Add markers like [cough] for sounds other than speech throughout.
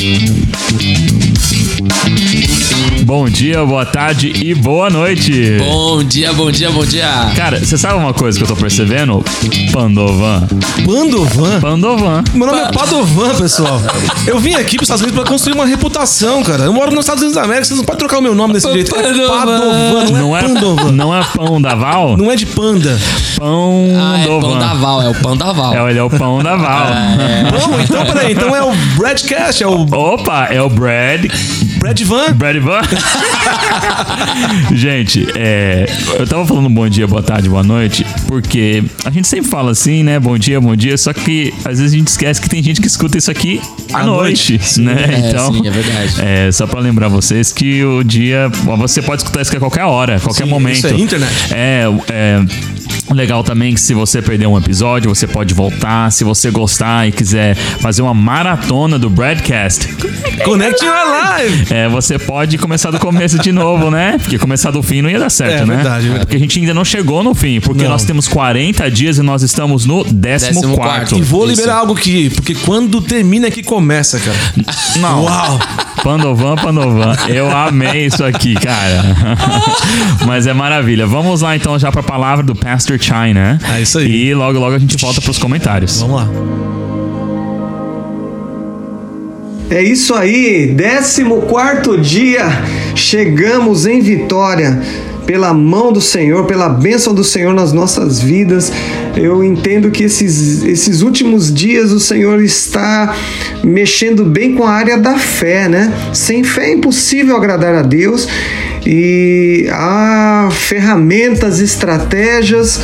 Mm-hmm. Bom dia, boa tarde e boa noite. Bom dia, bom dia, bom dia. Cara, você sabe uma coisa que eu tô percebendo? Pandovan. Pandovan? Pandovan. Meu nome é Padovan, pessoal. Eu vim aqui pros Estados Unidos pra construir uma reputação, cara. Eu moro nos Estados Unidos da América, vocês não podem trocar o meu nome desse jeito. É Padovan. Padovan, não é é, Pandovan. não é pão da Val? Não é de panda. Pão Ah, é pão da Val, é o pão da Val. É, ele é o pão da Val. Não, [laughs] então peraí. Então é o Bradcast, é o Opa, é o Brad. Brad Van. Brad Van. [laughs] gente, é, eu tava falando bom dia, boa tarde, boa noite, porque a gente sempre fala assim, né? Bom dia, bom dia, só que às vezes a gente esquece que tem gente que escuta isso aqui à, noite, noite. né? É, então, sim, é verdade. [laughs] é, só pra lembrar vocês que o dia. Você pode escutar isso aqui a qualquer hora, qualquer Sim, momento. isso é internet. É, é. Legal também que se você perder um episódio, você pode voltar. Se você gostar e quiser fazer uma maratona do Broadcast, Connect Your Live. é, você pode começar do começo de novo, né? Porque começar do fim não ia dar certo, É, né? verdade, verdade. Porque a gente ainda não chegou no fim, porque Não. nós temos 40 dias e nós estamos no 14 Décimo quarto. E vou Isso. liberar algo aqui, porque quando termina é que começa, cara. Não. Uau. Pandovan, Pandovan. Eu amei isso aqui, cara. [laughs] Mas é maravilha. Vamos lá então já pra palavra do Pastor Chai, né? É isso aí. E logo logo a gente volta pros comentários. Vamos lá. É isso aí, 14 dia, chegamos em vitória. Pela mão do Senhor, pela bênção do Senhor nas nossas vidas, eu entendo que esses, esses últimos dias o Senhor está mexendo bem com a área da fé, né? Sem fé é impossível agradar a Deus e há ferramentas, estratégias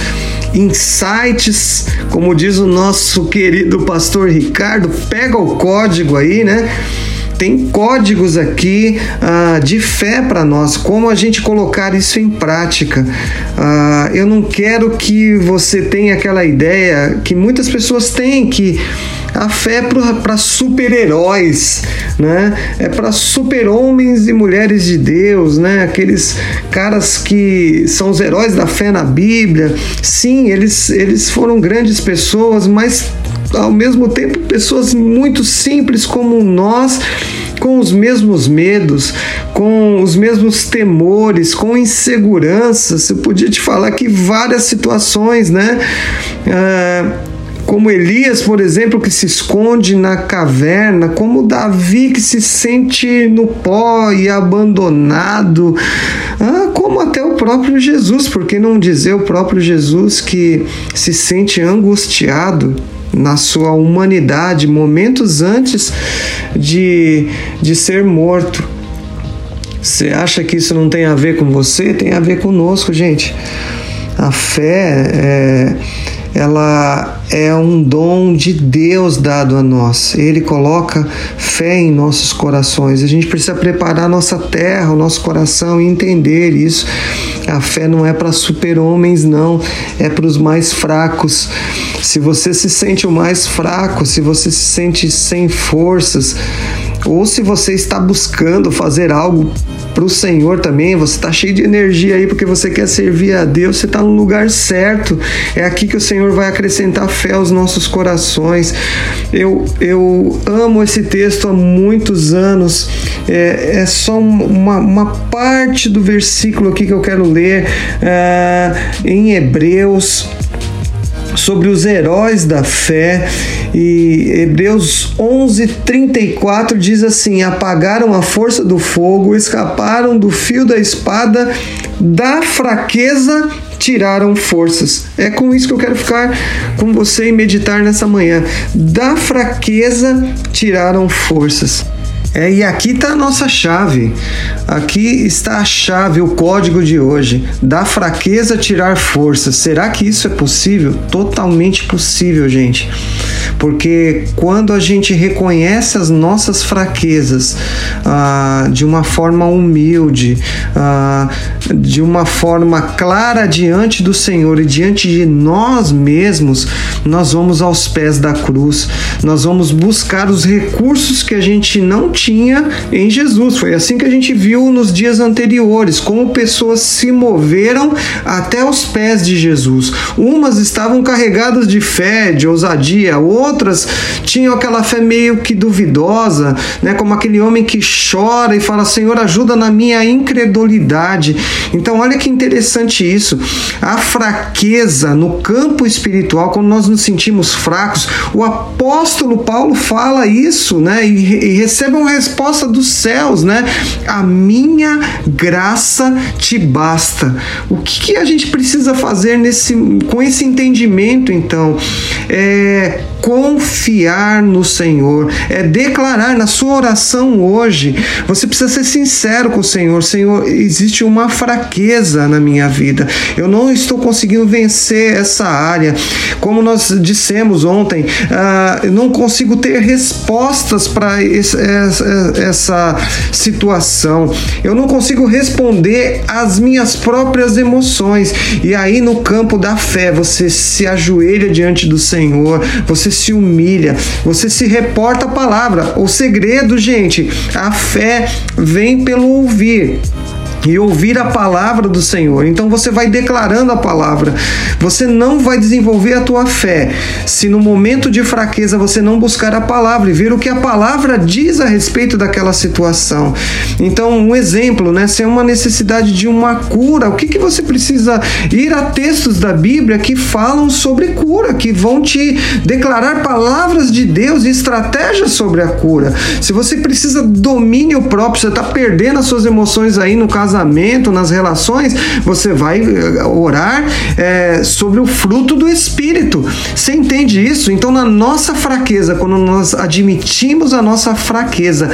insights, como diz o nosso querido pastor Ricardo, pega o código aí, né? Tem códigos aqui ah, de fé para nós, como a gente colocar isso em prática. Ah, eu não quero que você tenha aquela ideia que muitas pessoas têm que a fé é para super-heróis, né? É para super-homens e mulheres de Deus, né? Aqueles caras que são os heróis da fé na Bíblia. Sim, eles, eles foram grandes pessoas, mas ao mesmo tempo pessoas muito simples como nós, com os mesmos medos, com os mesmos temores, com inseguranças. Eu podia te falar que várias situações, né? Ah, como Elias, por exemplo, que se esconde na caverna, como Davi que se sente no pó e abandonado, ah, como até o próprio Jesus, por que não dizer o próprio Jesus que se sente angustiado na sua humanidade, momentos antes de, de ser morto. Você acha que isso não tem a ver com você? Tem a ver conosco, gente. A fé é, ela é um dom de Deus dado a nós. Ele coloca fé em nossos corações. A gente precisa preparar nossa terra, o nosso coração e entender isso. A fé não é para super-homens, não, é para os mais fracos. Se você se sente o mais fraco, se você se sente sem forças, ou se você está buscando fazer algo para o Senhor também, você está cheio de energia aí porque você quer servir a Deus, você está no lugar certo. É aqui que o Senhor vai acrescentar fé aos nossos corações. Eu, eu amo esse texto há muitos anos. É, é só uma, uma parte do versículo aqui que eu quero ler é, em Hebreus sobre os heróis da fé. E Hebreus 11:34 diz assim: apagaram a força do fogo, escaparam do fio da espada, da fraqueza tiraram forças. É com isso que eu quero ficar com você e meditar nessa manhã. Da fraqueza tiraram forças. É, e aqui está a nossa chave. Aqui está a chave, o código de hoje. Da fraqueza tirar força. Será que isso é possível? Totalmente possível, gente. Porque quando a gente reconhece as nossas fraquezas ah, de uma forma humilde, ah, de uma forma clara diante do Senhor e diante de nós mesmos, nós vamos aos pés da cruz. Nós vamos buscar os recursos que a gente não tinha em Jesus. Foi assim que a gente viu nos dias anteriores, como pessoas se moveram até os pés de Jesus. Umas estavam carregadas de fé, de ousadia, outras tinham aquela fé meio que duvidosa, né? Como aquele homem que chora e fala: Senhor, ajuda na minha incredulidade. Então, olha que interessante isso. A fraqueza no campo espiritual, quando nós nos sentimos fracos, o apóstolo Paulo fala isso, né? E, e recebe uma resposta dos céus, né? A minha graça te basta. O que, que a gente precisa fazer nesse, com esse entendimento, então? É confiar no Senhor, é declarar na sua oração hoje. Você precisa ser sincero com o Senhor. Senhor, existe uma fraqueza na minha vida. Eu não estou conseguindo vencer essa área. Como nós dissemos ontem, uh, eu não consigo ter respostas para essa, situação. Eu não consigo responder às minhas próprias emoções. E aí, no campo da fé, você se ajoelha diante do Senhor, você se humilha, você se reporta a palavra. O segredo, gente, a fé vem pelo ouvir e ouvir a palavra do Senhor. Então você vai declarando a palavra. Você não vai desenvolver a tua fé se no momento de fraqueza você não buscar a palavra e ver o que a palavra diz a respeito daquela situação. Então, um exemplo, né? Se é uma necessidade de uma cura, o que, que você precisa ir a textos da Bíblia que falam sobre cura, que vão te declarar palavras de Deus e estratégias sobre a cura. Se você precisa domínio próprio, você está perdendo as suas emoções aí no caso casamento, nas relações, você vai eh, orar é, sobre o fruto do Espírito. Você entende isso? Então, na nossa fraqueza, quando nós admitimos a nossa fraqueza,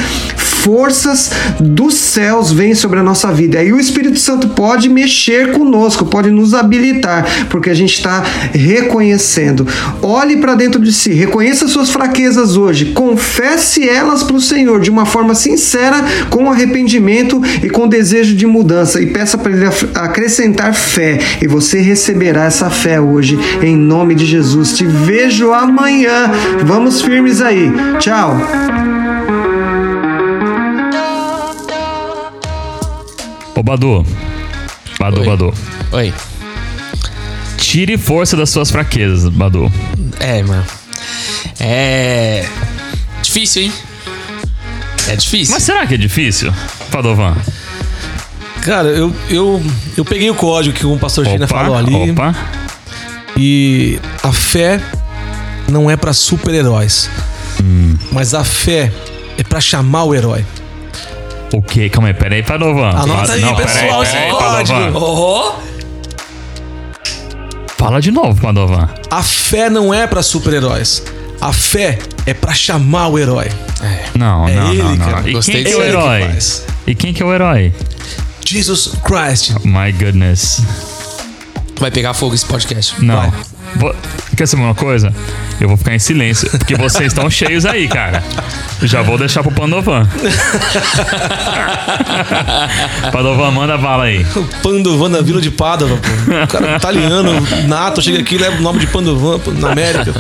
forças dos céus vêm sobre a nossa vida. Aí o Espírito Santo pode mexer conosco, pode nos habilitar, porque a gente está reconhecendo. Olhe para dentro de si, reconheça suas fraquezas hoje, confesse elas para o Senhor de uma forma sincera, com arrependimento e com desejo de mudança e peça para Ele acrescentar fé e você receberá essa fé hoje, em nome de Jesus. Te vejo amanhã. Vamos firmes aí. Tchau. Ô Badu. Badu, Oi. Badu. Oi. Tire força das suas fraquezas, Badu. É, mano. É. Difícil, hein? É difícil. Mas será que é difícil, Padovan? Cara, eu, eu, eu peguei o código que o pastor China falou ali. Opa. E a fé não é pra super-heróis. Hum. Mas a fé é pra chamar o herói. O quê? Calma aí, peraí, Padovan. Anota aí, Não, pessoal, esse código. Oh! Fala de novo, Padovan. A fé não é pra super-heróis. A fé é pra chamar o herói. Não, É não, ele, não, não. cara. E Gostei quem que é o que herói? faz. E quem que é o herói? Jesus Christ. My goodness. Vai pegar fogo esse podcast. Não. Vai. Quer saber uma coisa? Eu vou ficar em silêncio, porque vocês estão cheios aí, cara. Já vou deixar pro Pandovan. [laughs] Pandovan, manda bala aí. O Pandovan da Vila de Padova, pô. O cara italiano, nato, chega aqui e leva o nome de Pandovan pô, na América.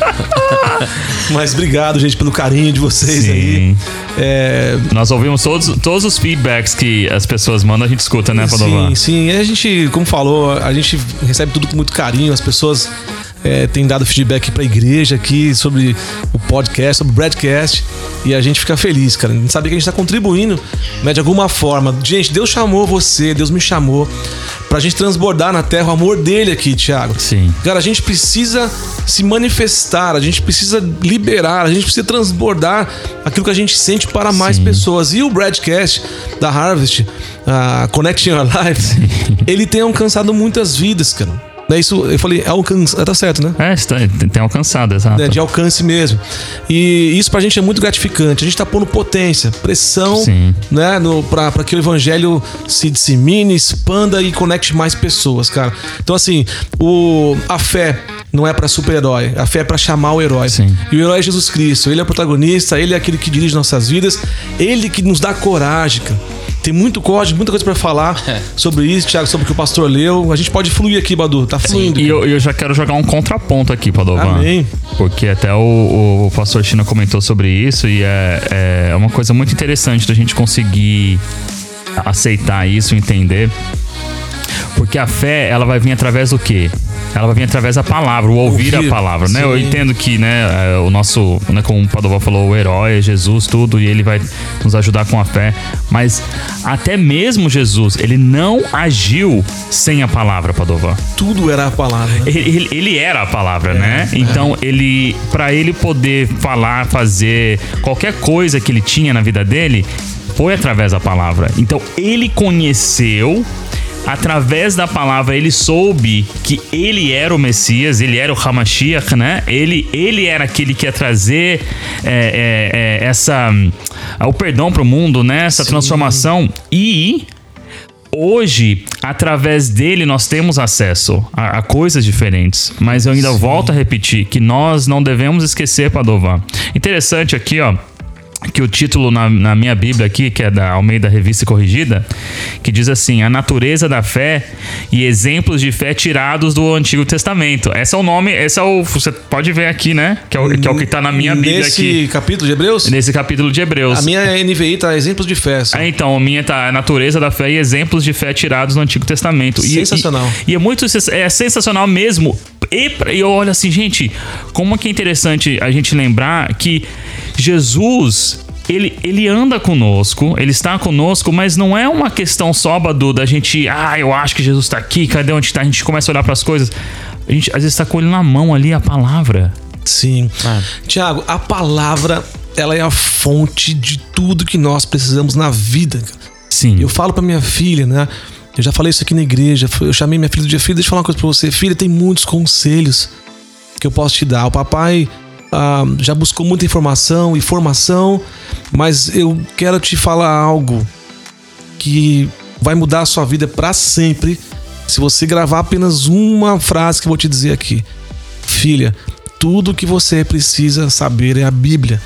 Mas obrigado, gente, pelo carinho de vocês aí. Sim. É, Nós ouvimos todos, todos os feedbacks que as pessoas mandam, a gente escuta, né, Padovan? Sim, sim. E a gente, como falou, a gente recebe tudo com muito carinho. As pessoas é, têm dado feedback pra igreja aqui sobre o podcast, sobre o broadcast. E a gente fica feliz, cara. A gente sabe que a gente tá contribuindo né, de alguma forma. Gente, Deus chamou você, Deus me chamou pra gente transbordar na terra o amor dele aqui, Thiago. Sim. Cara, a gente precisa se manifestar, a gente precisa liberar, a gente precisa transbordar aquilo que a gente sente para mais Sim. pessoas. E o broadcast da Harvest, a Connecting Your Life, ele tem alcançado muitas vidas, cara. É isso, eu falei, alcança, tá certo, né? É, está- tem alcançado, exato. Né, de alcance mesmo. E isso pra gente é muito gratificante. A gente tá pondo potência, pressão, Sim. né, no, pra, pra que o evangelho se dissemine, expanda e conecte mais pessoas, cara. Então, assim, o, a fé não é pra super-herói, a fé é pra chamar o herói. Sim. E o herói é Jesus Cristo. Ele é o protagonista, ele é aquele que dirige nossas vidas, ele que nos dá coragem, cara. Tem muito código, muita coisa pra falar É. sobre isso, Thiago, sobre o que o pastor leu. A gente pode fluir aqui, Badu. Tá fluindo. E eu, eu já quero jogar um contraponto aqui, Padovan. Amém. Porque até o, o pastor China comentou sobre isso e é, é uma coisa muito interessante da gente conseguir aceitar isso, entender. Porque a fé, ela vai vir através do quê? Ela vai vir através da palavra, o ouvir, Ouvir, a palavra, né? Eu sim. entendo que, né, é, o nosso, né, como o Padova falou, o herói é Jesus, tudo, e ele vai nos ajudar com a fé. Mas até mesmo Jesus, ele não agiu sem a palavra, Padova. Tudo era a palavra. Ele, ele- ele era a palavra, né? Então, ele para ele poder falar, fazer qualquer coisa que ele tinha na vida dele, foi através da palavra. Então, ele conheceu através da palavra ele soube que ele era o Messias, ele era o Hamashiach, né? Ele, ele era aquele que ia trazer é, é, é, essa o perdão para o mundo, né? Essa transformação e Hoje, através dele, nós temos acesso a, a coisas diferentes. Mas eu ainda volto a repetir que nós não devemos esquecer, Padovan. Interessante aqui, ó. Que o título na, na minha Bíblia aqui, que é da Almeida Revista Corrigida, que diz assim: A natureza da fé e exemplos de fé tirados do Antigo Testamento. Esse é o nome, esse é o. Você pode ver aqui, né? Que é o que, é o que tá na minha Bíblia Nesse aqui. capítulo de Hebreus, Nesse capítulo de Hebreus. a minha NVI tá exemplos de fé. só. Ah, então, a minha tá a natureza da fé e exemplos de fé tirados no Antigo Testamento. E- Sensacional. E, e é muito é sensacional mesmo. E e eu olho assim, gente, como que é interessante a gente lembrar que Jesus. Ele, ele anda conosco, ele está conosco, mas não é uma questão só, Badu, da gente, ah, eu acho que Jesus está aqui, cadê onde está? A gente começa a olhar para as coisas. A gente às vezes está com ele na mão ali, a palavra. Sim. Ah. Tiago, a palavra, ela é a fonte de tudo que nós precisamos na vida. Sim. Eu falo pra minha filha, né? Eu já falei isso aqui na igreja. Eu chamei minha filha do dia, filha, deixa eu falar uma coisa pra você. Filha, tem muitos conselhos que eu posso te dar. O papai ah, já buscou muita informação e formação, mas eu quero te falar algo que vai mudar a sua vida pra sempre se você gravar apenas uma frase que eu vou te dizer aqui. Filha, tudo que você precisa saber é a Bíblia.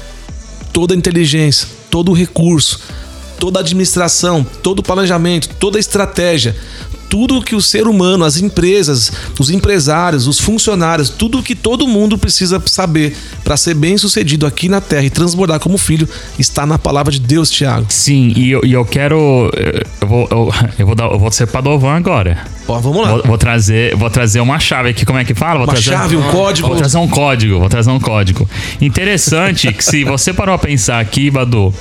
Toda inteligência, todo recurso, toda administração, todo planejamento, toda estratégia, tudo que o ser humano, as empresas, os empresários, os funcionários, tudo que todo mundo precisa saber para ser bem sucedido aqui na Terra e transbordar como filho está na palavra de Deus, Tiago. Sim, e eu, e eu quero. Eu vou, eu, [laughs] eu vou, dar, eu vou ser Padovan agora. Ó, vamos lá. Vou, vou trazer, vou trazer uma chave aqui, como é que fala? Vou Uma trazer, chave, um código. Vou trazer um código, vou trazer um código. Interessante que se você parou a pensar aqui, Badu,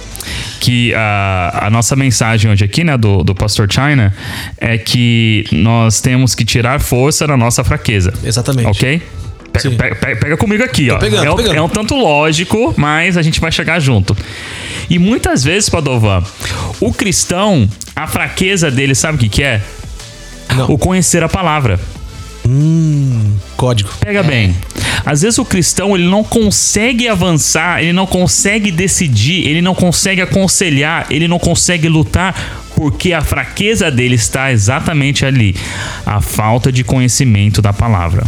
que a, a nossa mensagem hoje aqui, né, do, do Pastor China, é que nós temos que tirar força da nossa fraqueza. Exatamente. Ok? Pe- Sim. pe- pe- Pega, comigo aqui, ó. pegando, é, tô um, pegando. é um tanto lógico, mas a gente vai chegar junto. E muitas vezes, Padovan, o cristão, a fraqueza dele, sabe o que, que é? Não. O conhecer a palavra. Hum, código. Pega bem. Às vezes o cristão ele não consegue avançar, ele não consegue decidir, ele não consegue aconselhar, ele não consegue lutar porque a fraqueza dele está exatamente ali, a falta de conhecimento da palavra.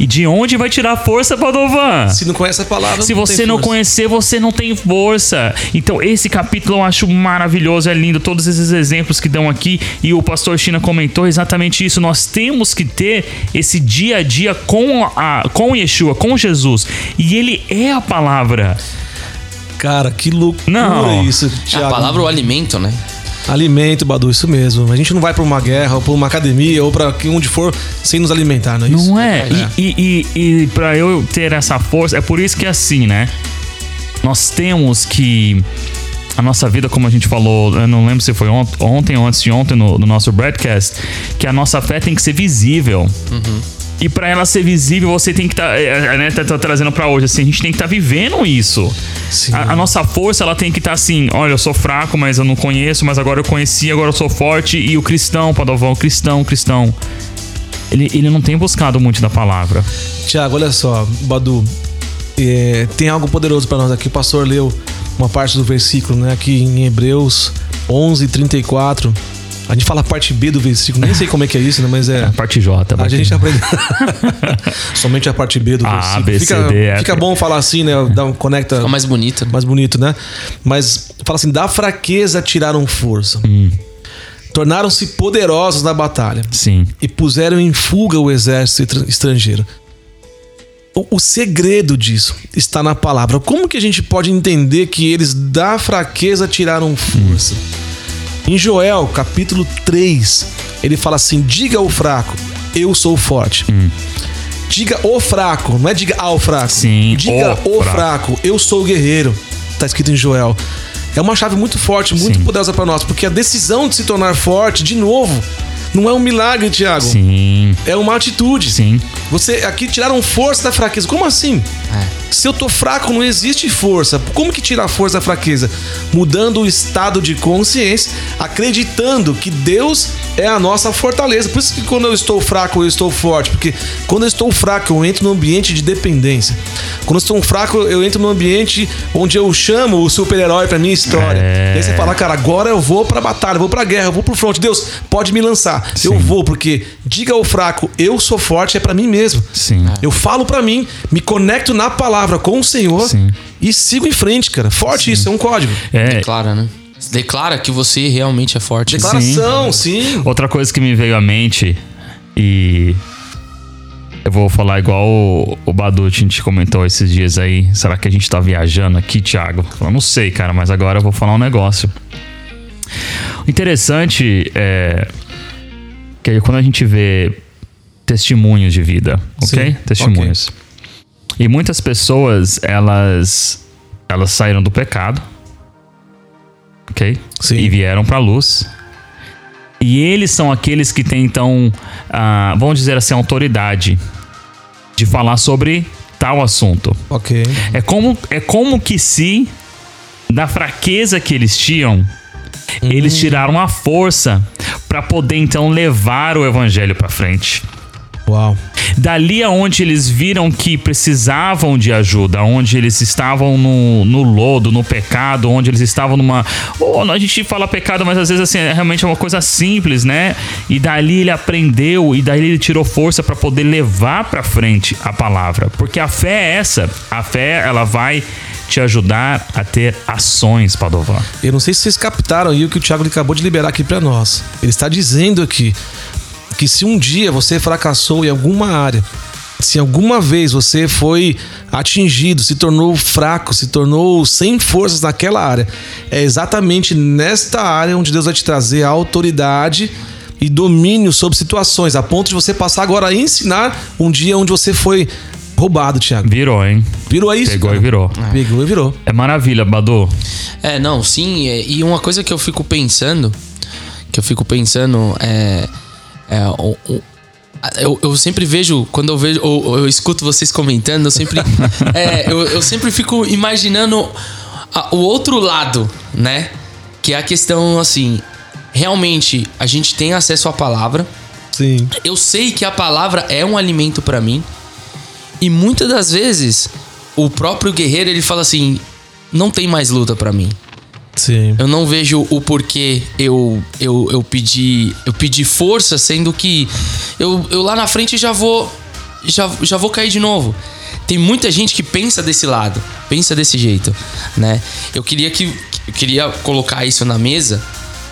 E de onde vai tirar força, Padovan? Se não conhece a palavra, Se não você tem não força. conhecer, você não tem força. Então, esse capítulo eu acho maravilhoso, é lindo. Todos esses exemplos que dão aqui. E o pastor China comentou exatamente isso. Nós temos que ter esse dia a dia com, a, com Yeshua, com Jesus. E ele é a palavra. Cara, que loucura Não. isso, A Tiago. palavra o alimento, né? Alimento, Badu, isso mesmo. A gente não vai pra uma guerra, ou pra uma academia, ou pra onde for, sem nos alimentar, não é isso? Não é? E, e, e, e pra eu ter essa força, é por isso que é assim, né? Nós temos que. A nossa vida, como a gente falou, eu não lembro se foi ont- ontem ou antes de ontem no, no nosso broadcast, que a nossa fé tem que ser visível. E pra ela ser visível, você tem que estar. né, tá, tá trazendo pra hoje, assim, a gente tem que estar vivendo isso. A, a nossa força, ela tem que estar assim: olha, eu sou fraco, mas eu não conheço, mas agora eu conheci, agora eu sou forte. E o cristão, Padovão, cristão, cristão. Ele, ele não tem buscado muito da palavra. Tiago, olha só, Badu, é, tem algo poderoso pra nós aqui. O pastor leu uma parte do versículo, né? Aqui em Hebreus 11, 34. A gente fala a parte B do versículo, nem sei como é que é isso, né? Mas é. A parte J. A parte- gente aprende. [laughs] Somente a parte B do A, versículo. B, C, fica, D, fica bom falar assim, né? Dá um, conecta Fica mais bonito. né? mais bonito, né? Mas fala assim: da fraqueza tiraram força. Hum. Tornaram-se poderosos na batalha Sim. e puseram em fuga o exército estra- estrangeiro. O, o segredo disso está na palavra. Como que a gente pode entender que eles da fraqueza tiraram força? Em Joel, capítulo 3, ele fala assim: diga ao fraco, eu sou forte. Diga o fraco, não é diga ao fraco. Sim, Diga o o, fraco. eu sou o guerreiro. Tá escrito em Joel. É uma chave muito forte, muito Sim. poderosa para nós, porque a decisão de se tornar forte, de novo, não é um milagre, Tiago. Sim, É uma atitude. sim. Você aqui tiraram força da fraqueza. Como assim? Se eu tô fraco, não existe força. Como que tira a força da fraqueza? Mudando o estado de consciência, acreditando que Deus é a nossa fortaleza. Por isso que quando eu estou fraco, eu estou forte. Porque quando eu estou fraco, eu entro num ambiente de dependência. Quando eu estou fraco, eu entro num ambiente onde eu chamo o super-herói pra minha história. É. E aí você fala, cara, agora eu vou pra batalha, eu vou pra guerra, eu vou pro front. Deus, pode me lançar. Eu Sim. vou, porque diga ao fraco, eu sou forte, é pra mim mesmo. Sim. Eu falo pra mim, me conecto na palavra com o Senhor Sim. e sigo em frente, cara. Forte isso, é um código. É, Declara, né? Declara que você realmente é forte. Declaração, sim. Outra coisa que me veio à mente e eu vou falar igual o, o Badu a gente comentou esses dias aí. Será que a gente tá viajando aqui, Thiago? Eu não sei, cara, mas agora eu vou falar um negócio. O interessante é que aí quando a gente vê testemunhos de vida, ok? Sim, Testemunhos. E muitas pessoas, elas elas saíram do pecado, ok? Sim. E vieram pra luz. E eles são aqueles que têm, então, ah, vamos dizer assim, autoridade de falar sobre tal assunto. Ok. É como, é como que se, da fraqueza que eles tinham, eles tiraram a força para poder, então, levar o evangelho para frente. Uau. Dali aonde eles viram que precisavam de ajuda, onde eles estavam no, no lodo, no pecado, onde eles estavam numa. Ou a gente fala pecado, mas às vezes assim, é realmente uma coisa simples, né? E dali ele aprendeu e daí ele tirou força para poder levar para frente a palavra. Porque a fé é essa. A fé, ela vai te ajudar a ter ações, Padovan. Eu não sei se vocês captaram aí o que o Thiago acabou de liberar aqui pra nós. Ele está dizendo aqui que se um dia você fracassou em alguma área, se alguma vez você foi atingido, se tornou fraco, se tornou sem forças naquela área, é exatamente nesta área onde Deus vai te trazer a autoridade e domínio sobre situações, a ponto de você passar agora a ensinar um dia onde você foi roubado, Thiago. Virou, hein? Virou isso. Pegou cara. e virou. Pegou e virou. É maravilha, Badu. É, não, sim. é- E uma coisa que eu fico pensando, que eu fico pensando é. É o- o- eu, eu sempre vejo, quando eu vejo, ou, ou eu escuto vocês comentando, eu sempre. [laughs] é, eu, eu sempre fico imaginando a- o outro lado, né? Que é a questão assim. Realmente, a gente tem acesso à palavra. Sim. Eu sei que a palavra é um alimento pra mim. E muitas das vezes, o próprio guerreiro ele fala assim: não tem mais luta pra mim. Sim. Eu não vejo o porquê eu eu, eu pedi eu pedi força, sendo que eu, eu lá na frente já vou já, já vou cair de novo. Tem muita gente que pensa desse lado, pensa desse jeito, né? Eu queria que eu queria colocar isso na mesa,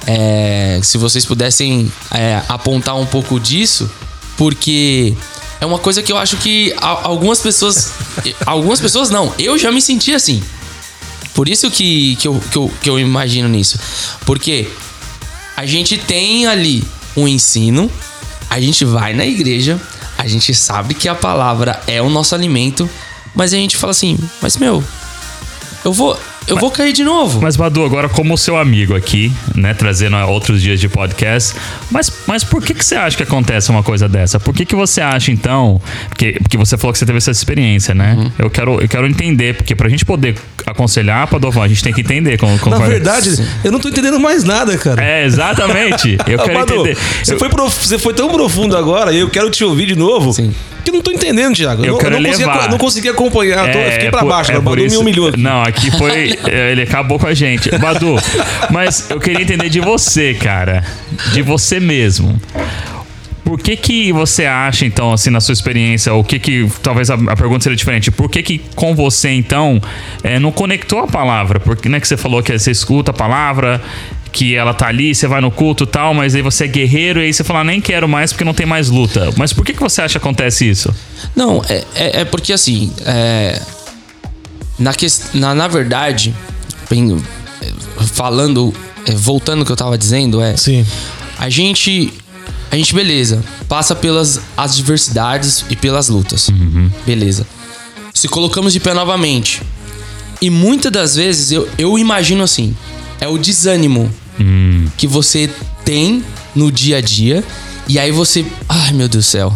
é, se vocês pudessem é, apontar um pouco disso, porque é uma coisa que eu acho que algumas pessoas, [laughs] algumas pessoas não, eu já me senti assim. Por isso que, que, eu, que, eu, que eu imagino nisso. Porque a gente tem ali um ensino, a gente vai na igreja, a gente sabe que a palavra é o nosso alimento, mas a gente fala assim, mas meu, eu vou, eu vou cair de novo. Mas, Badu, agora como seu amigo aqui, né, trazendo outros dias de podcast, mas, mas por que, que você acha que acontece uma coisa dessa? Por que, que você acha, então, porque, porque você falou que você teve essa experiência, né? Uhum. Eu, quero, eu quero entender, porque pra gente poder aconselhar, Padovan, a gente tem que entender. Como, como Na verdade, eu não tô entendendo mais nada, cara. É, exatamente. Eu [laughs] quero Manu, entender. Você, Eu- foi prof- você foi tão profundo agora, e eu quero te ouvir de novo. Sim. Que eu não tô entendendo, Thiago. Eu não, quero não, consegui, levar. não consegui acompanhar. tô- eu fiquei pra baixo, é o Badu me humilhou. Não, aqui foi. [laughs] é, ele acabou com a gente. Badu, mas eu queria entender de você, cara. De você mesmo. Por que que você acha, então, assim, na sua experiência, o que que, talvez a, a pergunta seria diferente, por que que com você, então, é, não conectou a palavra? Porque, né, que você falou que você escuta a palavra, que ela tá ali, você vai no culto e tal, mas aí você é guerreiro e aí você fala, "Ah, nem quero mais porque não tem mais luta. Mas por que que você acha que acontece isso? Não, é, é, é porque assim, é, na, ques- na, na verdade, bem, falando é, voltando ao que eu tava dizendo, é. Sim. A gente. A gente, beleza, passa pelas adversidades e pelas lutas. Beleza. Se colocamos de pé novamente. E muitas das vezes eu, eu imagino assim: é o desânimo que você tem no dia a dia. E aí você. Ai meu Deus do céu.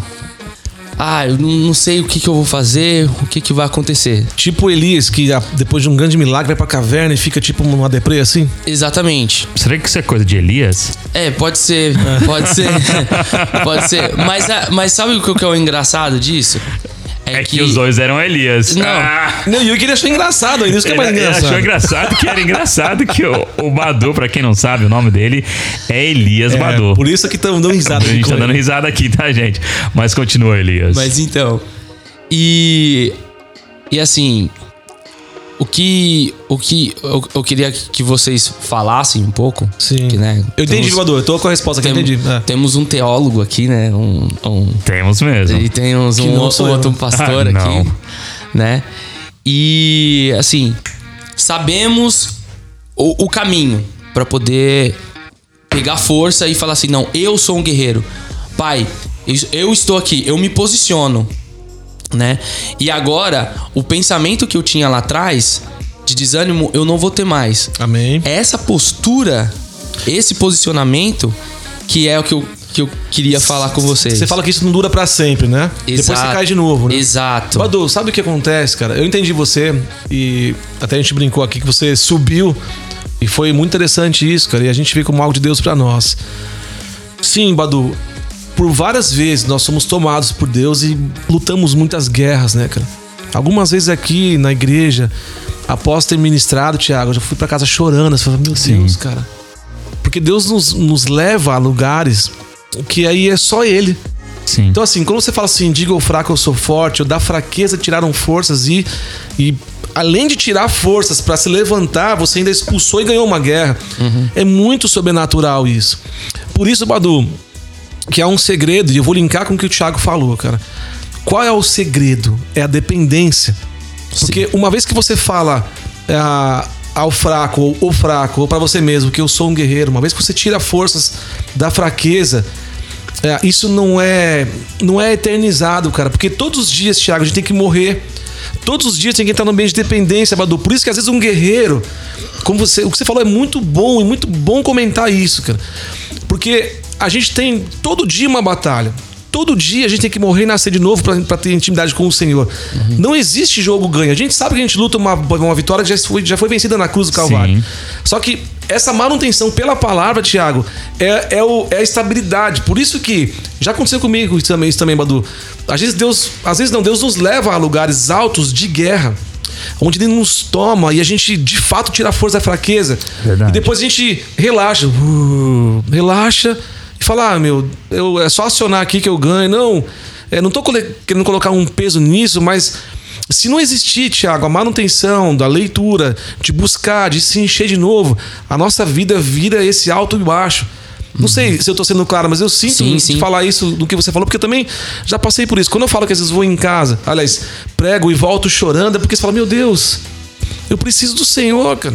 Ah, eu não sei o que, que eu vou fazer, o que, que vai acontecer. Tipo Elias, que ah, depois de um grande milagre vai pra caverna e fica tipo numa deprê assim. Exatamente. Será que isso é coisa de Elias? É, pode ser, pode ser, [laughs] pode ser. Mas, a- mas sabe o que que é o engraçado disso? É, que... os dois eram Elias. Não. Ah, Não, e o que ele achou engraçado, isso que é ele, mais ele engraçado. achou engraçado que era engraçado que o, o Badu, pra quem não sabe, o nome dele é Elias É, Badu. por isso que estamos dando risada. A gente tá dando ele. risada aqui, tá, gente? Mas continua, Elias. Mas então. E. E assim. O que. O que eu, eu queria que vocês falassem um pouco. Sim. Que, né, Eu entendi, temos- Vivador. Eu tô com a resposta aqui, tem- entendi. É. Temos um teólogo aqui, né? Um, um- Temos mesmo. e temos um, sou eu. outro pastor Ah, não. aqui, né? E assim, sabemos o, o caminho pra poder pegar força e falar assim: não, eu sou um guerreiro. Pai, eu estou aqui, eu me posiciono, né? E agora, o pensamento que eu tinha lá atrás de desânimo, eu não vou ter mais. Amém. É essa postura, esse posicionamento que é o que eu, que eu queria falar com vocês. Você fala que isso não dura pra sempre, né? Depois você cai de novo, né? Exato. Badu, sabe o que acontece, cara? Eu entendi você e até a gente brincou aqui que você subiu e foi muito interessante isso, cara. E a gente vê como algo de Deus pra nós. Sim, Badu, por várias vezes nós somos tomados por Deus e lutamos muitas guerras, né, cara? Algumas vezes aqui na igreja, após ter ministrado, Tiago, eu já fui pra casa chorando. Fala, meu Deus, cara. Porque Deus nos, nos leva a lugares que aí é só Ele. Sim. Então, assim, quando você fala assim, diga ao fraco eu sou forte, ou da fraqueza tiraram forças e, e além de tirar forças pra se levantar, você ainda expulsou e ganhou uma guerra. É muito sobrenatural isso. Por isso, Badu, que há um segredo, e eu vou linkar com o que o Thiago falou, cara. Qual é o segredo? É a dependência. Porque uma vez que você fala ah, ao fraco, ou o fraco, ou pra você mesmo, que eu sou um guerreiro, uma vez que você tira forças da fraqueza, é, isso não é não é eternizado, cara. Porque todos os dias, Thiago, a gente tem que morrer. Todos os dias tem que entrar no ambiente de dependência, Badu. Por isso que às vezes um guerreiro, como você, o que você falou é muito bom e muito bom comentar isso, cara. Porque a gente tem todo dia uma batalha. Todo dia a gente tem que morrer e nascer de novo pra- pra ter intimidade com o Senhor. Não existe jogo ganho. A gente sabe que a gente luta uma, uma vitória que já foi, já foi vencida na cruz do Calvário. Sim. Só que essa manutenção pela palavra, Tiago, é, é, o- é a estabilidade. Por isso que já aconteceu comigo isso também, isso também, Badu. Às vezes Deus, às vezes não, Deus nos leva a lugares altos de guerra. Onde ele nos toma e a gente de fato tira a força da fraqueza. Verdade. E depois a gente relaxa. uh, relaxa e fala: Ah, meu, eu, é só acionar aqui que eu ganho. Não, é, não tô querendo colocar um peso nisso, mas se não existir, Tiago, a manutenção da leitura, de buscar, de se encher de novo, a nossa vida vira esse alto e baixo. Não sei se eu tô sendo claro, mas eu sinto Sim, sim. falar isso do que você falou, porque eu também já passei por isso. Quando eu falo que às vezes vou em casa, aliás, prego e volto chorando, é porque você fala, meu Deus, eu preciso do Senhor, cara.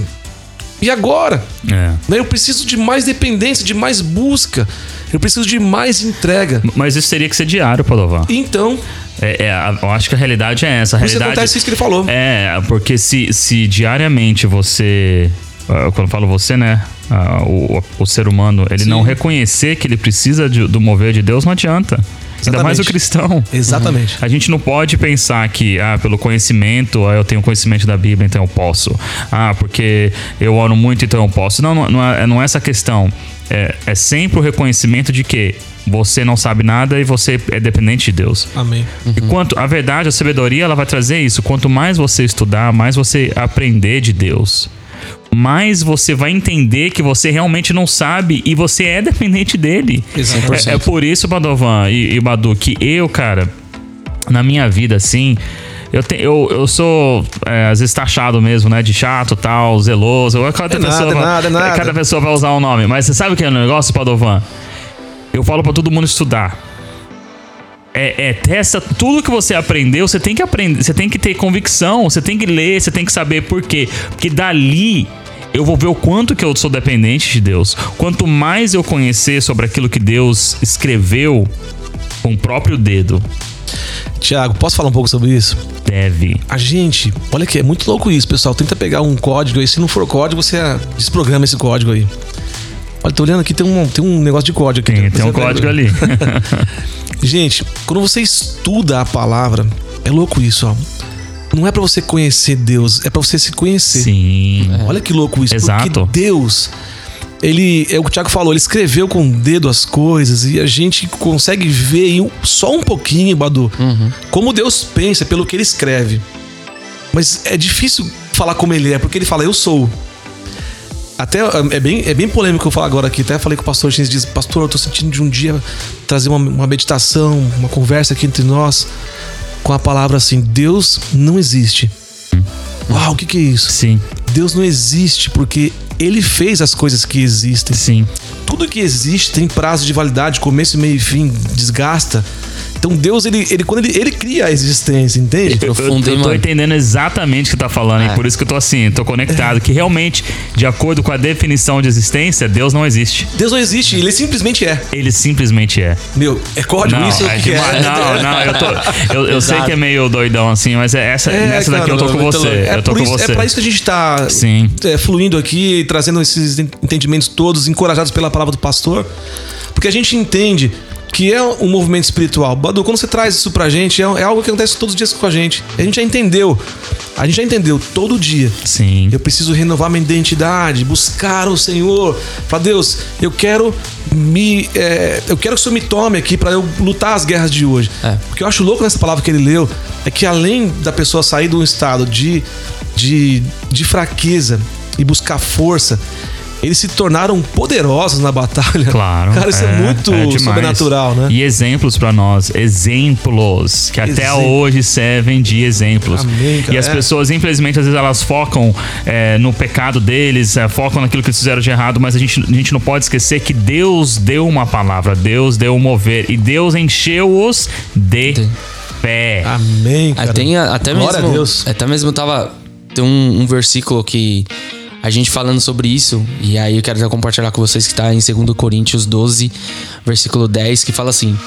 E agora? É. Né? Eu preciso de mais dependência, de mais busca. Eu preciso de mais entrega. Mas isso teria que ser diário, Padovan. Então, É, é, eu acho que a realidade é essa. A por isso realidade acontece isso que ele falou. É, porque se, se diariamente você. ah, Quando eu falo você, né? ah, o, o ser humano, ele Sim. não reconhecer que ele precisa de- do mover de Deus, não adianta. Ainda mais o Exatamente. cristão. Exatamente. A gente não pode pensar que, ah, pelo conhecimento, ah, eu tenho conhecimento da Bíblia, então eu posso. Ah, porque eu oro muito, então eu posso. Não, não, não é, não é essa questão. É, é sempre o reconhecimento de que você não sabe nada e você é dependente de Deus. Amém. E quanto a verdade, a sabedoria, ela vai trazer isso. Quanto mais você estudar, mais você aprender de Deus, mais você vai entender que você realmente não sabe e você é [laughs] dependente dele. É, é por isso, Badovan e, e Badu, que eu, cara, na minha vida, assim. Eu, te, eu, eu sou, é, às vezes, taxado mesmo, né? De chato, tal, zeloso. Cada, É nada, pessoa, é vai- nada, é nada. cada pessoa vai usar um nome. Mas você sabe o que é o negócio, Padovan? Eu falo pra todo mundo estudar. É, é, testa tudo que você aprendeu, você tem que aprender, você tem que ter convicção, você tem que ler, você tem que saber por quê. Porque dali eu vou ver o quanto que eu sou dependente de Deus. Quanto mais eu conhecer sobre aquilo que Deus escreveu com o próprio dedo, Tiago, posso falar um pouco sobre isso? deve. A gente, olha que é muito louco isso, pessoal. Tenta pegar um código aí. Se não for código, você desprograma esse código aí. Olha, tô olhando aqui, tem um, tem um negócio de código aqui. Tem, tem um código ali. [laughs] Gente, quando você estuda a palavra, é louco isso, ó. Não é pra você conhecer Deus, é pra você se conhecer. Sim. Olha que louco isso. Exato. Porque Deus, ele, é o que o Thiago falou, ele escreveu com o dedo as coisas e a gente consegue ver em um- só um pouquinho, Badu, como Deus pensa pelo que ele escreve. Mas é difícil falar como ele é, porque ele fala, eu sou. Até é bem, é bem polêmico eu falar agora aqui. Até falei com o pastor X diz, pastor, eu tô sentindo de um dia trazer uma, uma meditação, uma conversa aqui entre nós com a palavra assim: Deus não existe. Uau, o que, que é isso? Sim, Deus não existe porque ele fez as coisas que existem. sim. Tudo que existe tem prazo de validade, começo, meio e fim, desgasta. Então Deus, ele, ele quando ele, ele cria a existência, entende? Eu, eu, Profundo, hein, eu tô entendendo exatamente o que tá falando, e É. por isso que eu tô assim, tô conectado. Que realmente, de acordo com a definição de existência, Deus não existe. Deus não existe, ele simplesmente é. Ele simplesmente é. Meu, é código Não, isso? é que é? não, [laughs] não, eu, tô, eu, eu sei que é meio doidão assim, mas é essa, É, nessa daqui cara, eu tô com você. É, eu tô com isso, você. é pra isso que a gente tá Sim. é, fluindo aqui, trazendo esses entendimentos todos, encorajados pela palavra do pastor. Porque a gente entende que é um movimento espiritual. Badu, quando você traz isso pra gente, é, é algo que acontece todos os dias com a gente. A gente já entendeu. A gente já entendeu todo dia. Sim. Eu preciso renovar minha identidade, buscar o Senhor. Falar, Deus, eu quero me. é, eu quero que o Senhor me tome aqui para eu lutar as guerras de hoje. É. O que eu acho louco nessa palavra que ele leu é que além da pessoa sair de um estado de, de, de fraqueza e buscar força, eles se tornaram poderosos na batalha. Claro. Cara, isso é, muito demais. sobrenatural, né? E exemplos pra nós, exemplos que até Exemplo. hoje servem de exemplos. Amém, cara. e as É. pessoas, infelizmente, às vezes elas focam é, no pecado deles, é, focam naquilo que eles fizeram de errado, mas a gente, a gente não pode esquecer que Deus deu uma palavra, Deus deu um mover e Deus encheu-os de De- fé. Amém, cara. até Glória mesmo. a Deus. Até mesmo tava. Tem um, um versículo que a gente falando sobre isso, e aí eu quero compartilhar com vocês que tá em 2 Coríntios 12, versículo 10, que fala assim: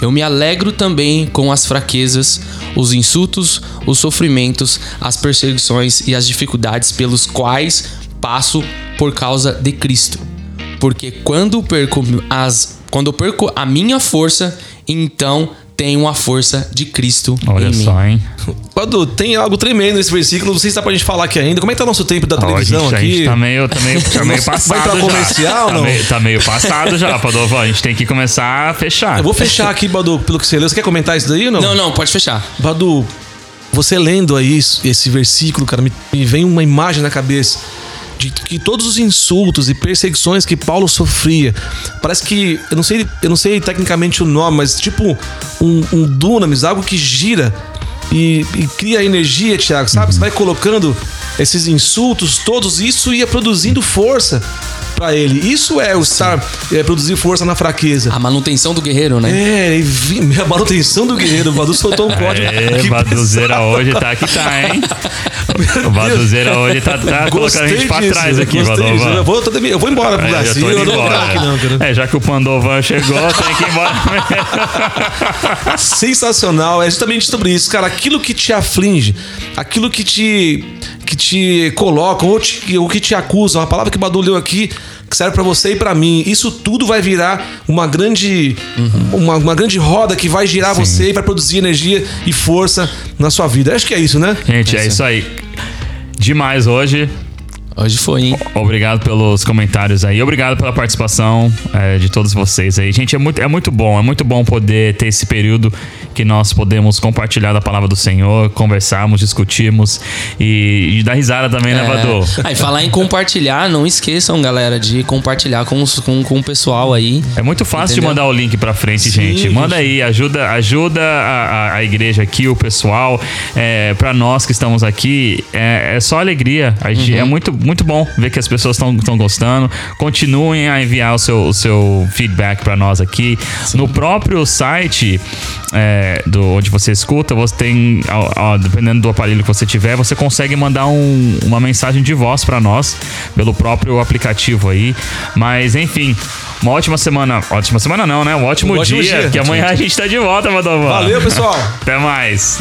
Eu me alegro também com as fraquezas, os insultos, os sofrimentos, as perseguições e as dificuldades pelos quais passo por causa de Cristo. Porque quando perco as quando perco a minha força, então tenho a força de Cristo Olha em mim. só, hein? Badu, tem algo tremendo nesse versículo. Não sei se dá pra gente falar aqui ainda. Como é que tá o nosso tempo da Ó, a, televisão gente, a aqui? gente tá meio, tá meio, tá meio [laughs] Vai passado pra já. comercial, tá não? Meio, tá meio passado já, Padovan. A gente tem que começar a fechar. Eu vou fechar aqui, Badu, pelo que você leu. Você quer comentar isso daí ou não? Não, não, pode fechar. Badu, você lendo aí isso- esse versículo, cara, me, me vem uma imagem na cabeça de que todos os insultos e perseguições que Paulo sofria, parece que eu não sei, eu não sei tecnicamente o nome, mas tipo um, um dunamis, algo que gira e, e cria energia, Thiago, sabe? Você vai colocando esses insultos todos, isso ia produzindo força pra ele. Isso é o estar é, produzir força na fraqueza. A manutenção do guerreiro, né? É, e vi- a manutenção do guerreiro. O Badu soltou um código. É, Baduzeira pesado. hoje tá que tá, hein? O Baduzeira hoje tá, tá colocando a gente pra disso, trás aqui. Badovan. Eu vou, eu eu vou embora pro É, Brasil. tô Eu indo não vou aqui, não, cara. É, já que o Pandovan chegou, tem que ir embora. [laughs] Sensacional. É justamente sobre isso, cara. Aquilo que te aflige, aquilo que te que te colocam ou, te- ou que te acusam, a palavra que o Badu leu aqui que serve pra você e pra mim. Isso tudo vai virar uma grande uma, uma grande roda que vai girar você e vai produzir energia e força na sua vida. Acho que é isso, né? Gente, é isso aí. Demais hoje. Hoje foi, hein? Obrigado pelos comentários aí. Obrigado pela participação é, de todos vocês aí. Gente, é muito, é muito bom. É muito bom poder ter esse período que nós podemos compartilhar da palavra do Senhor, conversarmos, discutirmos e, e dar risada também, né, Badu? [laughs] Aí, falar em compartilhar, não esqueçam, galera, de compartilhar com, os- com, com o pessoal aí. É muito fácil de Entendeu? mandar o link pra frente, Sim, gente. Manda aí, ajuda, ajuda a, a- a igreja aqui, o pessoal. É, para nós que estamos aqui, é, é só alegria. A gente, Uhum. É muito muito bom ver que as pessoas estão gostando. Continuem a enviar o seu, o seu feedback para nós aqui. No próprio site é, do, onde você escuta, você tem, ó, ó, dependendo do aparelho que você tiver, você consegue mandar um, uma mensagem de voz para nós pelo próprio aplicativo aí. Mas enfim, uma ótima semana. Ótima semana não, né? Um ótimo, Um ótimo dia, dia. Que amanhã a gente tá de volta, Madovan. Valeu, pessoal! [laughs] Até mais.